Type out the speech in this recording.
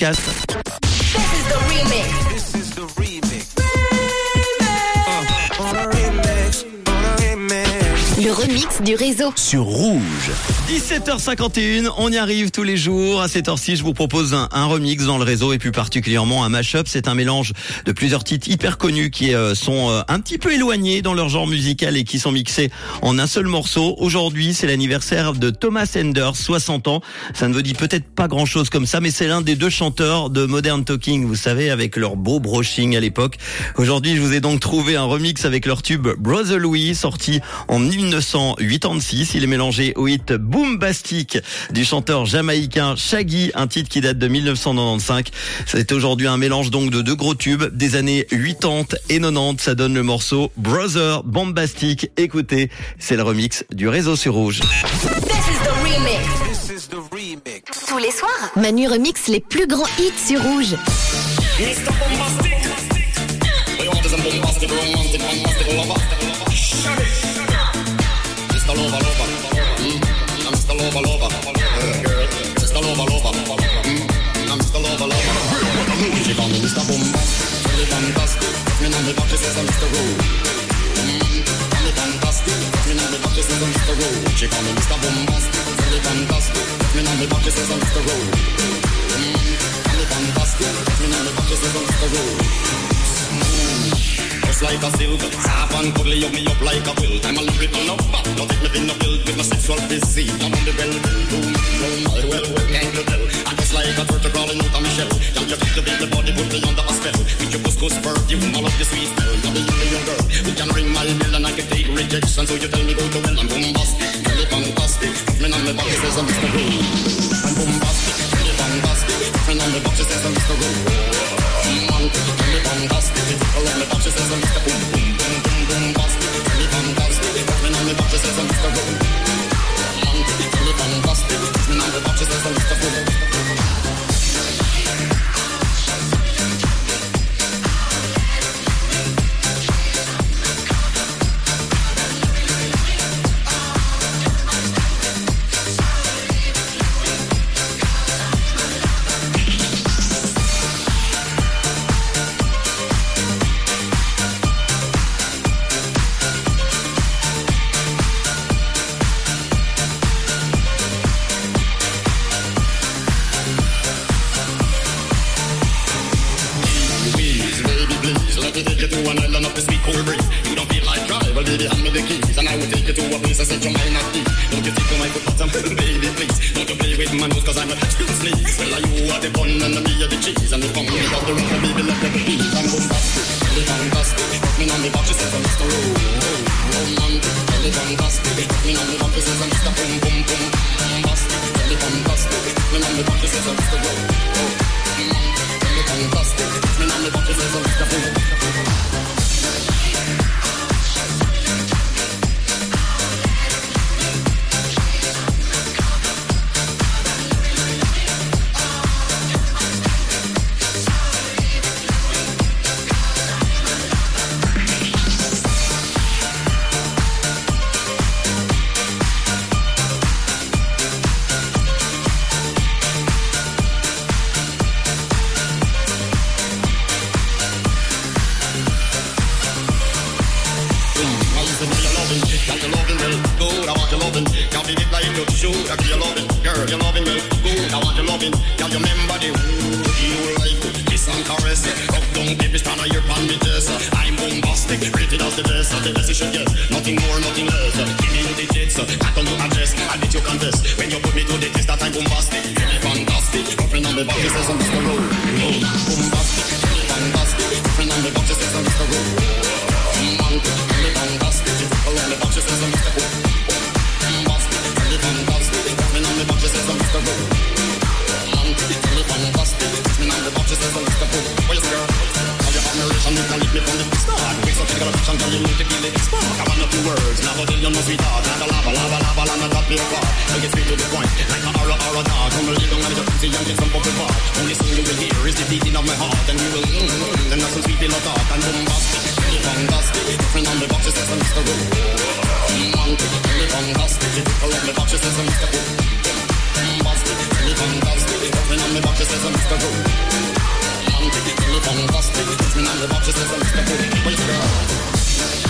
podcast. This is the remix. Le remix du réseau. Sur Rouge. 17h51, on y arrive tous les jours. À cette heure-ci, je vous propose un, un remix dans le réseau et plus particulièrement un mashup. C'est un mélange de plusieurs titres hyper connus qui euh, sont euh, un petit peu éloignés dans leur genre musical et qui sont mixés en un seul morceau. Aujourd'hui, c'est l'anniversaire de Thomas Enders, 60 ans. Ça ne vous dit peut-être pas grand-chose comme ça, mais c'est l'un des deux chanteurs de Modern Talking, vous savez, avec leur beau brushing à l'époque. Aujourd'hui, je vous ai donc trouvé un remix avec leur tube Brother Louis, sorti en 1986. Il est mélangé au hit Boombastic du chanteur jamaïcain Shaggy, un titre qui date de 1995. C'est aujourd'hui un mélange donc de deux gros tubes des années 80 et 90. Ça donne le morceau Brother Bombastic. Écoutez, c'est le remix du réseau sur Rouge. Tous les soirs, Manu remix les plus grands hits sur Rouge. Mr. Bombastic. Mr. Lover, lover. Mm. I'm Mr. Lover, lover. Uh, girl. Mr. Lover, lover. Mm. I'm Mr. Lover, lover. She call me Mr. Bombastic. Really fantastic. Me back, she says I'm Mr. Rude. Mm. Call fantastic. Me me back, says I'm Mr. Rude. She call me Mr. Bombastic. Really fantastic. Me know me back, says I'm Mr. Rude. Just like a silk, soft and cuddly, up me up like a quilt. I'm a lyrical lover, don't take me in the build with my sexual physique. I'm on the well, well, boom, boom, well, well, well, can't? I'm just like a turtle crawling out of my shell. Can you feel the body put me under a spell? The of the cool breeze. You don't feel like drive, baby, hand me the keys, and I will take you to a place I set your mind at ease. Don't you take my foot bottom, baby, please. Don't you play with my nose, cause I'm a spin sneeze. Well, are you are the bun and me are the cheese, and I'm made of the rock, baby, let me be. I'm bombastic, really fantastic. Put me on the box, she says I'm Mr. Oh, romantic, really fantastic. Put me on the box, she says I'm Mr. Boom, boom, boom, bombastic, really fantastic. Put me on the box, she says I'm Mr. Oh, really fantastic. Put me on the box, she says I'm Mr. Boom. Be it like you should. I give your loving, girl, your loving well good. I want your loving, can't you remember the who you like? Kiss and caress, rub down baby, stand on your palm with this. I'm bombastic, rated as the best, the best you should get. Nothing more, nothing less. Give me the digits, back on the address. I bet you confess when you put me to the test that I'm bombastic, really fantastic. Girlfriend on the box, says I'm Mr. Rowe. Oh, bombastic, really fantastic. Girlfriend on the box, says I'm. Rowe. Romantic, me from the start. Wait, so take a girl, you need to kill it. Spark, I want a few words. Now, you know, sweetheart. Like a lava, lava, lava, lava, not be apart. I get straight to the point. Like a aura, aura, dog. Come down on your pussy and get some bubble bath. Only thing you will hear is the beating of my heart. And you will, mm, mm, then that's some sweet little talk. And bombastic, fantastic. Friend on the box, it says I'm Mr. Romantic, really fantastic. All on the box, it says I'm Mr. Rowe. Bombastic. Friend me on me back, she says, Mr. Good. I'm taking telephone, busting, it's me, I'm the boxes, I'm stuck in, wait for